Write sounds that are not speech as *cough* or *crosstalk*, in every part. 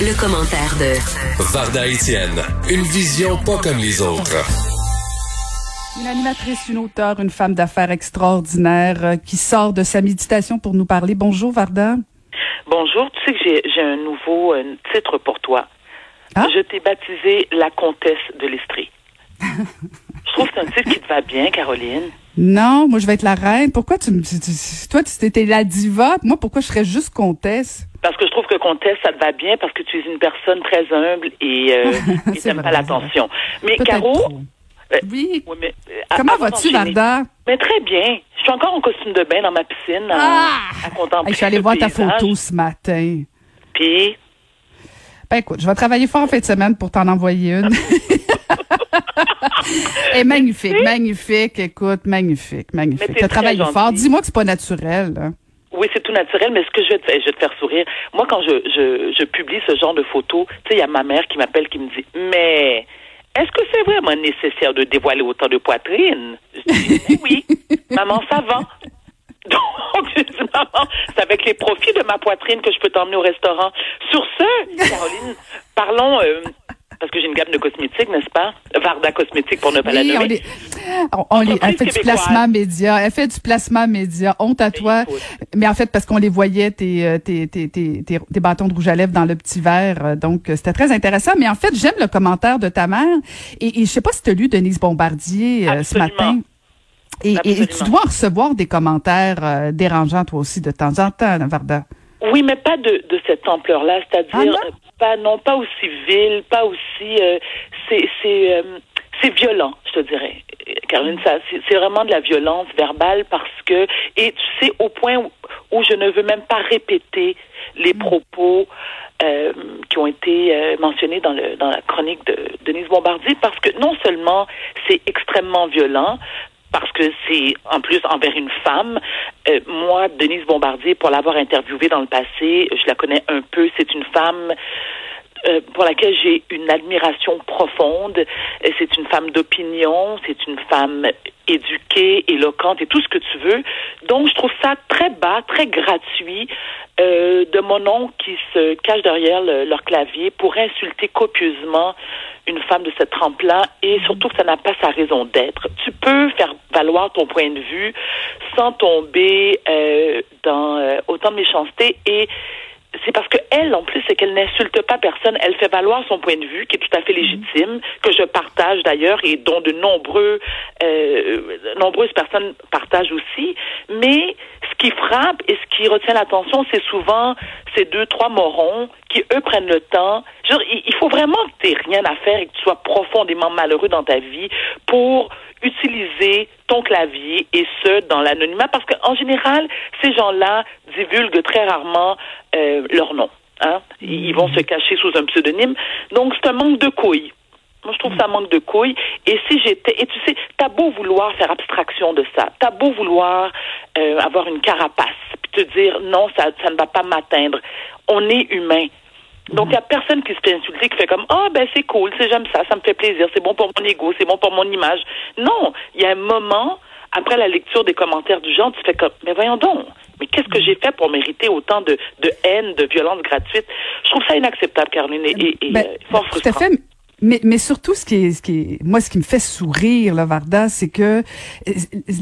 Le, commentaire de Varda Étienne, une vision pas comme les autres. Une animatrice, une auteure, une femme d'affaires extraordinaire euh, qui sort de sa méditation pour nous parler. Bonjour Varda. Bonjour, tu sais que j'ai un nouveau euh, titre pour toi. Ah? Je t'ai baptisé la comtesse de l'Estrie. *laughs* Je trouve que c'est un titre qui te va bien, Caroline. Non, moi je vais être la reine. Pourquoi tu me tu- tu- toi tu étais la diva, moi pourquoi je serais juste comtesse? Parce que je trouve que comtesse, ça te va bien parce que tu es une personne très humble et euh, *laughs* t'aimes vrai, pas l'attention. Mais Caro, euh, Oui. oui, mais, euh, Comment vas-tu Varda? Mais très bien. Je suis encore en costume de bain dans ma piscine Ah! à contempler Hey, je suis allée voir ta photo ce matin. Puis, Ben écoute, je vais travailler fort en fin de semaine pour t'en envoyer une. *laughs* Et magnifique, magnifique, écoute, magnifique, magnifique. T'as très travaillé fort. Dis-moi que c'est pas naturel. là. Oui, c'est tout naturel, mais ce que je vais te faire, je vais te faire sourire. Moi, quand je, je, je publie ce genre de photos, tu sais, il y a ma mère qui m'appelle qui me dit Mais est-ce que c'est vraiment nécessaire de dévoiler autant de poitrine? Je dis Eh oui, *laughs* maman, ça va. Donc, *laughs* je dis, maman, c'est avec les profits de ma poitrine que je peux t'emmener au restaurant. Sur ce, Caroline, parlons, euh, parce que j'ai une gamme de cosmétiques, n'est-ce pas? Varda Cosmétique, pour ne pas la Oui, on nommer. les, on, on les- elle fait du placement média. Elle fait du placement média. Honte à toi. Mais en fait, parce qu'on les voyait, tes, euh, tes, tes, tes, tes, bâtons de rouge à lèvres dans le petit verre. euh, Donc, euh, c'était très intéressant. Mais en fait, j'aime le commentaire de ta mère. Et, et je sais pas si tu as lu Denise Bombardier euh, ce matin. Et, et- tu dois recevoir des commentaires euh, dérangeants, toi aussi, de temps en temps, Varda. Oui, mais pas de, de cette ampleur-là, c'est-à-dire Ah pas non pas aussi vil, pas aussi euh, c'est c'est euh, c'est violent, je te dirais. Caroline, ça c'est c'est vraiment de la violence verbale parce que et tu sais au point où, où je ne veux même pas répéter les propos euh, qui ont été euh, mentionnés dans le dans la chronique de Denise Bombardier parce que non seulement c'est extrêmement violent parce que c'est en plus envers une femme. Euh, moi, Denise Bombardier, pour l'avoir interviewée dans le passé, je la connais un peu. C'est une femme euh, pour laquelle j'ai une admiration profonde. Euh, C'est une femme d'opinion, c'est une femme éduquée, éloquente et tout ce que tu veux. Donc, je trouve ça très bas, très gratuit euh, de mon oncle qui se cache derrière le- leur clavier pour insulter copieusement une femme de cette trempe-là et surtout que ça n'a pas sa raison d'être. Tu peux faire valoir ton point de vue sans tomber euh, dans euh, autant de méchanceté et c'est parce que elle, en plus, c'est qu'elle n'insulte pas personne. Elle fait valoir son point de vue, qui est tout à fait légitime, que je partage d'ailleurs et dont de nombreux, euh, nombreuses personnes partagent aussi. Mais ce qui frappe et ce qui retient l'attention, c'est souvent ces deux, trois morons qui, eux, prennent le temps. Dire, il faut vraiment que tu rien à faire et que tu sois profondément malheureux dans ta vie pour utiliser ton clavier et ce dans l'anonymat parce qu'en général ces gens-là divulguent très rarement euh, leur nom hein. Ils vont se cacher sous un pseudonyme. Donc c'est un manque de couilles moi, je trouve ça manque de couilles. Et si j'étais, et tu sais, t'as beau vouloir faire abstraction de ça, t'as beau vouloir euh, avoir une carapace, puis te dire non, ça, ça ne va pas m'atteindre. On est humain. Donc, il n'y a personne qui se fait insulter, qui fait comme, ah, ben, c'est cool, c'est j'aime ça, ça me fait plaisir, c'est bon pour mon ego, c'est bon pour mon image. Non, il y a un moment, après la lecture des commentaires du genre, tu fais comme, mais voyons donc, mais qu'est-ce que j'ai fait pour mériter autant de, de haine, de violence gratuite? Je trouve ça inacceptable, Caroline, et, et, Ben, euh, fort tout à frustrant. fait. Mais, mais surtout, ce qui est, ce qui est, moi, ce qui me fait sourire, là, Varda, c'est que euh,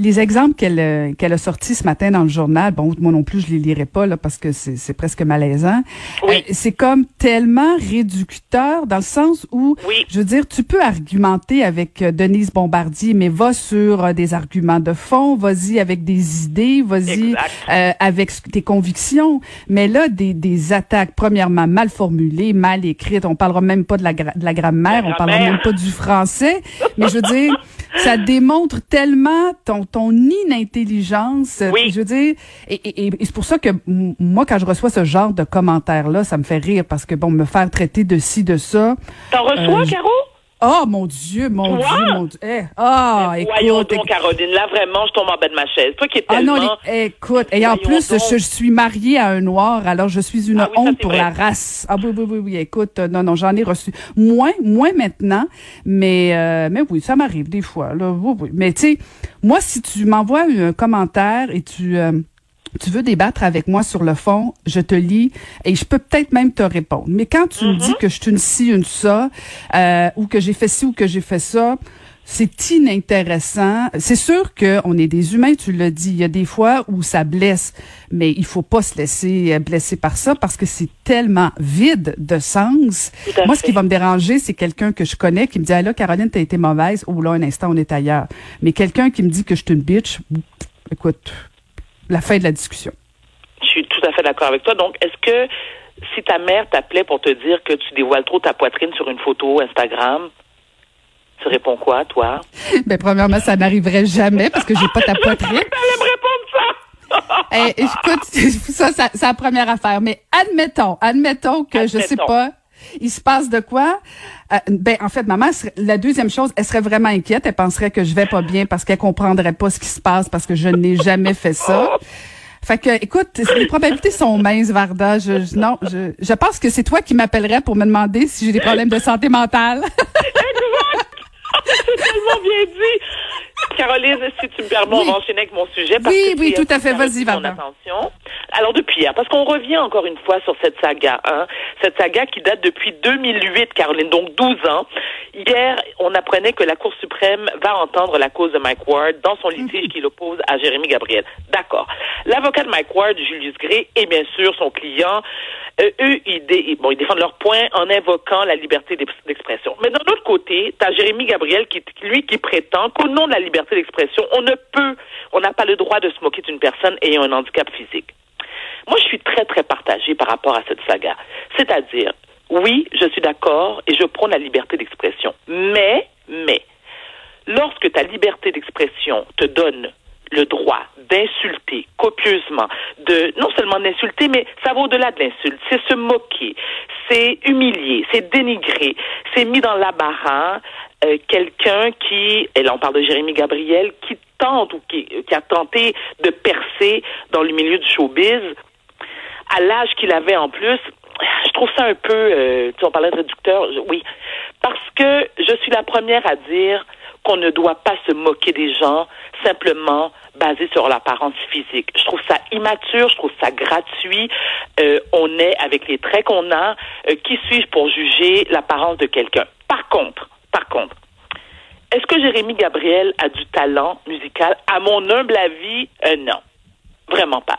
les exemples qu'elle euh, qu'elle a sortis ce matin dans le journal, bon, moi non plus, je les lirai pas là parce que c'est presque malaisant. Oui. Euh, c'est comme tellement réducteur dans le sens où, Oui. je veux dire, tu peux argumenter avec Denise Bombardier, mais va sur des arguments de fond, vas-y avec des idées, vas-y euh, avec tes convictions. Mais là, des, des attaques, premièrement, mal formulées, mal écrites, on parlera même pas de la, gra- de la grammaire grammaire, on parle même pas du français. Mais je veux dire, ça démontre tellement ton, ton inintelligence. Oui. Je veux dire, et, et, et c'est pour ça que moi, quand je reçois ce genre de commentaires-là, ça me fait rire parce que, bon, me faire traiter de ci, de ça. T'en reçois, Euh, Caro? Oh, mon Dieu, mon? Dieu, mon Dieu. Eh, ah, Mais Voyons écoute. donc, Caroline, là, vraiment, je tombe en bas de ma chaise. Toi qui es Ah non, tellement... les- écoute, et en plus, donc. je, je suis mariée à un noir, alors je suis une Ah oui, honte pour vrai. la race. Ah oui, oui, oui, oui, écoute, non, non, j'en ai reçu moins, moins maintenant, mais euh, mais oui, ça m'arrive des fois, là, oui, oui. Mais tu sais, moi, si tu m'envoies un commentaire et tu euh, tu veux débattre avec moi sur le fond, je te lis et je peux peut-être même te répondre. Mais quand tu me dis que je suis une ci, une ça, euh, ou que j'ai fait ci ou que j'ai fait ça, c'est inintéressant. C'est sûr qu'on est des humains, tu l'as dit. Il y a des fois où ça blesse, mais il faut pas se laisser euh, blesser par ça parce que c'est tellement vide de sens. Moi, ce qui va me déranger, c'est quelqu'un que je connais qui me dit, ah là, Caroline, t'as été mauvaise. Ou là, un instant, on est ailleurs. Mais quelqu'un qui me dit que je suis une bitch, écoute, la fin de la discussion. Je suis tout à fait d'accord avec toi. Donc, est-ce que si ta mère t'appelait pour te dire que tu dévoiles trop ta poitrine sur une photo Instagram, tu réponds quoi, toi? *laughs* Ben, premièrement, ça n'arriverait jamais parce que j'ai pas ta *laughs* poitrine. Ça! *laughs* Eh, écoute, ça, ça, c'est la première affaire. Mais admettons, admettons que je sais Admettons. pas, il se passe de quoi? Euh, ben, en fait, maman, la deuxième chose, elle serait vraiment inquiète. Elle penserait que je vais pas bien parce qu'elle comprendrait pas ce qui se passe parce que je n'ai jamais fait ça. Fait que, écoute, les probabilités sont minces, Varda. Je, je- non, je, je pense que c'est toi qui m'appellerais pour me demander si j'ai des problèmes de santé mentale. *laughs* C'est tellement bien dit! Caroline, si tu me permets, on Oui. va enchaîner avec mon sujet. Parce Oui, que oui, tout à fait. Vas-y, Varda. attention. Alors, depuis hier, parce qu'on revient encore une fois sur cette saga, hein, cette saga qui date depuis 2008, Caroline, donc 12 ans. Hier, on apprenait que la Cour suprême va entendre la cause de Mike Ward dans son litige qu'il oppose à Jérémy Gabriel. D'accord. L'avocat de Mike Ward, Julius Gray, et bien sûr son client, euh, eux, ils, dé- bon, ils défendent leur point en invoquant la liberté d'ex- d'expression. Mais d'un autre côté, tu as Jérémy Gabriel, qui, lui, qui prétend qu'au nom de la liberté d'expression, on ne peut, on n'a pas le droit de se moquer d'une personne ayant un handicap physique. Moi, je suis très, très partagée par rapport à cette saga. C'est-à-dire, oui, je suis d'accord et je prône la liberté d'expression. Mais, mais, lorsque ta liberté d'expression te donne le droit d'insulter copieusement, de non seulement d'insulter, mais ça va au-delà de l'insulte. C'est se moquer, c'est humilier, c'est dénigrer, c'est mis dans l'embarras euh, quelqu'un qui, et là on parle de Jérémy Gabriel, qui tente ou qui, qui a tenté de percer dans le milieu du showbiz à l'âge qu'il avait en plus, je trouve ça un peu, euh, tu sais, on parlait de réducteur, oui, parce que je suis la première à dire qu'on ne doit pas se moquer des gens simplement basé sur l'apparence physique. Je trouve ça immature, je trouve ça gratuit. Euh, on est avec les traits qu'on a. Euh, qui suis-je pour juger l'apparence de quelqu'un? Par contre, par contre, est-ce que Jérémy Gabriel a du talent musical? À mon humble avis, non. Vraiment pas.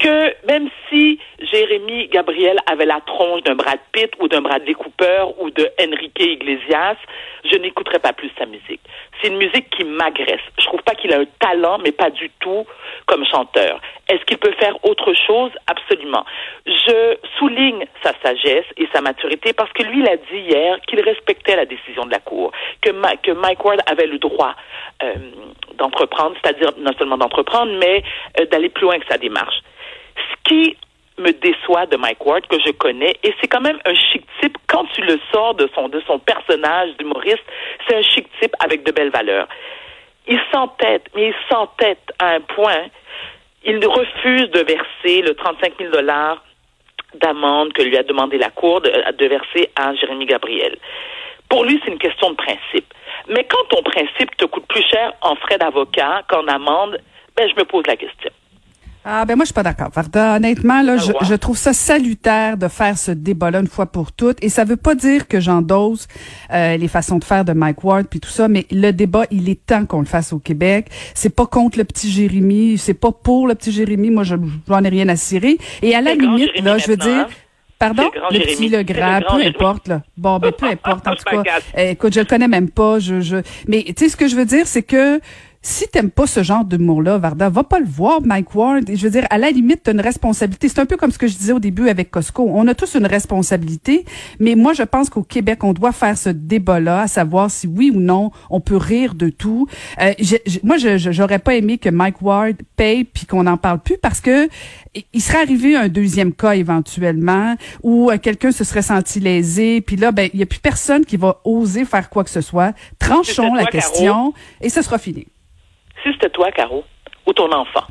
Que même si Jérémy Gabriel avait la tronche d'un Brad Pitt ou d'un Bradley Cooper ou de Enrique Iglesias, je n'écouterais pas plus sa musique. C'est une musique qui m'agresse. Je trouve pas qu'il a un talent, mais pas du tout comme chanteur. Est-ce qu'il peut faire autre chose? Absolument. Je souligne sa sagesse et sa maturité parce que lui, il a dit hier qu'il respectait la décision de la Cour, que, que Mike Ward avait le droit euh, d'entreprendre, c'est-à-dire non seulement d'entreprendre, mais euh, d'aller plus loin que sa démarche. Ce qui me déçoit de Mike Ward, que je connais, et c'est quand même un chic type, quand tu le sors de son, de son personnage d'humoriste, c'est un chic type avec de belles valeurs. Il s'entête, mais il s'entête à un point, il refuse de verser le 35 000 dollars d'amende que lui a demandé la Cour de, de verser à Jérémy Gabriel. Pour lui, c'est une question de principe. Mais quand ton principe te coûte plus cher en frais d'avocat qu'en amende, ben, je me pose la question. Ah ben moi je suis pas d'accord. Varda, honnêtement là, je, voir. je trouve ça salutaire de faire ce débat-là une fois pour toutes. Et ça veut pas dire que j'endose euh, les façons de faire de Mike Ward puis tout ça, mais le débat il est temps qu'on le fasse au Québec. C'est pas contre le petit Jérémy, c'est pas pour le petit Jérémy. Moi je j'en ai rien à cirer. Et à la limite là, je veux dire. Pardon? Le grand Le petit, le grand, le grand peu Jérémy. importe, là. Bon, ben, peu *laughs* importe, en tout cas. écoute, je le connais même pas, je, je, mais, tu sais, ce que je veux dire, c'est que, si t'aimes pas ce genre d'humour-là, Varda, va pas le voir, Mike Ward. Je veux dire, à la limite, t'as une responsabilité. C'est un peu comme ce que je disais au début avec Costco. On a tous une responsabilité, mais moi, je pense qu'au Québec, on doit faire ce débat-là, à savoir si oui ou non, on peut rire de tout. Euh, moi, je j'aurais pas aimé que Mike Ward paye puis qu'on n'en parle plus parce que il serait arrivé un deuxième cas éventuellement où euh, quelqu'un se serait senti lésé, puis là, ben, il y a plus personne qui va oser faire quoi que ce soit. Tranchons la question et ce sera fini. Si c'était toi, Caro, ou ton enfant,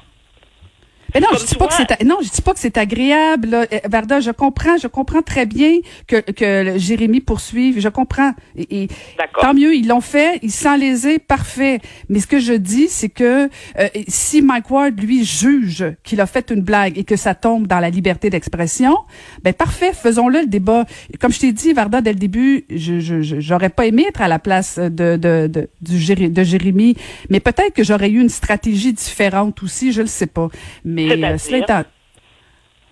mais non, je dis pas que c'est non, je dis pas que c'est agréable. Là. Euh, Varda, je comprends, je comprends très bien que que Jérémy poursuive. Je comprends. Et, tant mieux, ils l'ont fait, ils sont lésés, parfait. Mais ce que je dis, c'est que euh, si Mike Ward lui juge qu'il a fait une blague et que ça tombe dans la liberté d'expression, ben parfait, faisons-le le débat. Comme je t'ai dit, Varda, dès le début, je j'aurais pas aimé être à la place de de de, du, de Jérémy, mais peut-être que j'aurais eu une stratégie différente aussi, je le sais pas. Mais euh, cela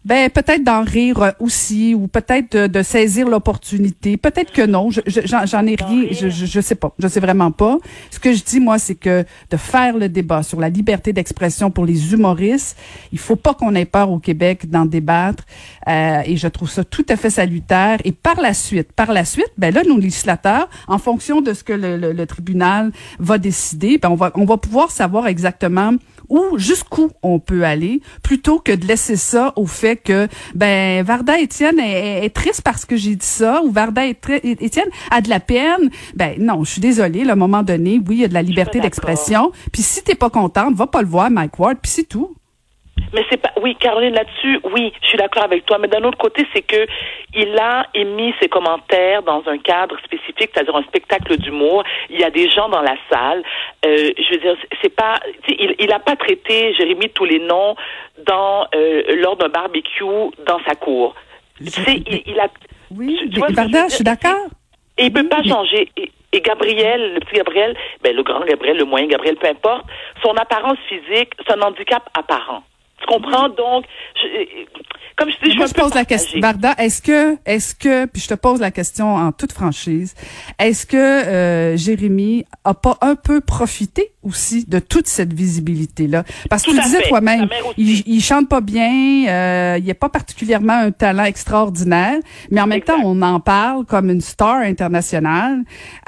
ben peut-être d'en rire euh, aussi, ou peut-être de, saisir l'opportunité. Peut-être que non. J'en ai rien. Je, je, sais pas. Je sais vraiment pas. Ce que je dis moi, c'est que de faire le débat sur la liberté d'expression pour les humoristes, il faut pas qu'on ait peur au Québec d'en débattre. Euh, et je trouve ça tout à fait salutaire. Et par la suite, par la suite, ben là, nos législateurs, en fonction de ce que le, le, tribunal va décider, ben on va on va pouvoir savoir exactement où jusqu'où on peut aller, plutôt que de laisser ça au fait que ben Varda Étienne est, triste parce que j'ai dit ça ou Varda Étienne a de la peine. Ben non, je suis désolée. à un moment donné, oui, il y a de la liberté d'expression. Puis si t'es pas contente, va pas le voir, Mike Ward. Puis c'est tout. Mais c'est pas oui, Caroline là-dessus, oui, je suis d'accord avec toi, mais d'un autre côté, c'est que il a émis ses commentaires dans un cadre spécifique, c'est-à-dire un spectacle d'humour. Il y a des gens dans la salle. Euh, je veux dire, c'est pas, il, il a pas traité Jérémy tous les noms dans euh, lors d'un barbecue dans sa cour. Tu sais, il, a. Oui, tu, je suis d'accord. Et il peut pas changer. Et, Gabriel, le petit Gabriel, ben le grand Gabriel, le moyen Gabriel, peu importe, son apparence physique, c'est un handicap apparent. Tu comprends? Donc, comme je dis, je, Moi, je pose la question, Varda, est-ce que, est-ce que, puis je te pose la question en toute franchise, est-ce que euh, Jérémy a pas un peu profité aussi de toute cette visibilité-là? Parce que tu disais toi-même, il, il, chante pas bien, euh, il a pas particulièrement un talent extraordinaire, mais en même temps, on en parle comme une star internationale.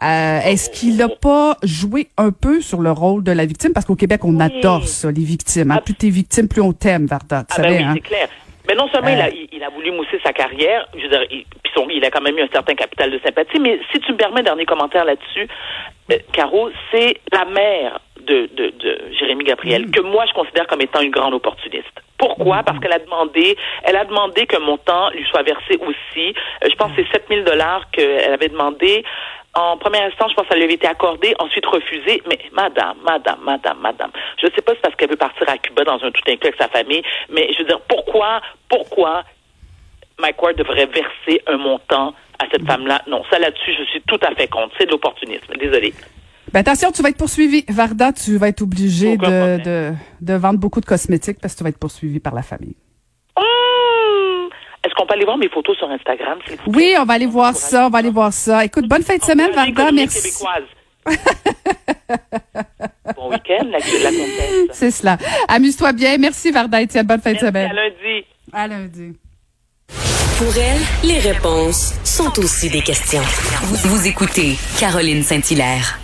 Euh, est-ce qu'il a pas joué un peu sur le rôle de la victime? Parce qu'au Québec, on adore ça, les victimes. Hein? Plus t'es victime, plus on t'aime, Varda. Tu ah ben oui, hein? c'est clair. Mais non seulement il, a, euh. il, a voulu mousser sa carrière, je veux dire, il, il a quand même eu un certain capital de sympathie, mais si tu me permets, dernier commentaire là-dessus, euh, Caro, c'est la mère de, de, de Jérémy Gabriel, mm. que moi je considère comme étant une grande opportuniste. Pourquoi? Mm. Parce qu'elle a demandé, elle a demandé que mon temps lui soit versé aussi. Euh, je pense que c'est 7000 dollars qu'elle avait demandé. En premier instant, je pense qu'elle lui avait été accordée, ensuite refusée. Mais madame, madame, madame, madame, je ne sais pas si c'est parce qu'elle veut partir à Cuba dans un tout inclus avec sa famille, mais je veux dire, pourquoi, pourquoi Mike Ward devrait verser un montant à cette mm. femme-là? Non, ça là-dessus, je suis tout à fait contre. C'est de l'opportunisme. Désolée. Ben attention, tu vas être poursuivi. Varda, tu vas être obligé de, de, de, vendre beaucoup de cosmétiques parce que tu vas être poursuivi par la famille. Peut aller voir mes photos sur Instagram? Oui, on va aller voir ça, on va aller voir ça. Écoute, bonne fin de semaine, Varda, merci. *laughs* bon week-end, la, la C'est cela. Amuse-toi bien. Merci, Varda, Etienne. Bonne fin de semaine. À lundi. À lundi. Pour elle, les réponses sont aussi des questions. Vous, vous écoutez Caroline Saint-Hilaire.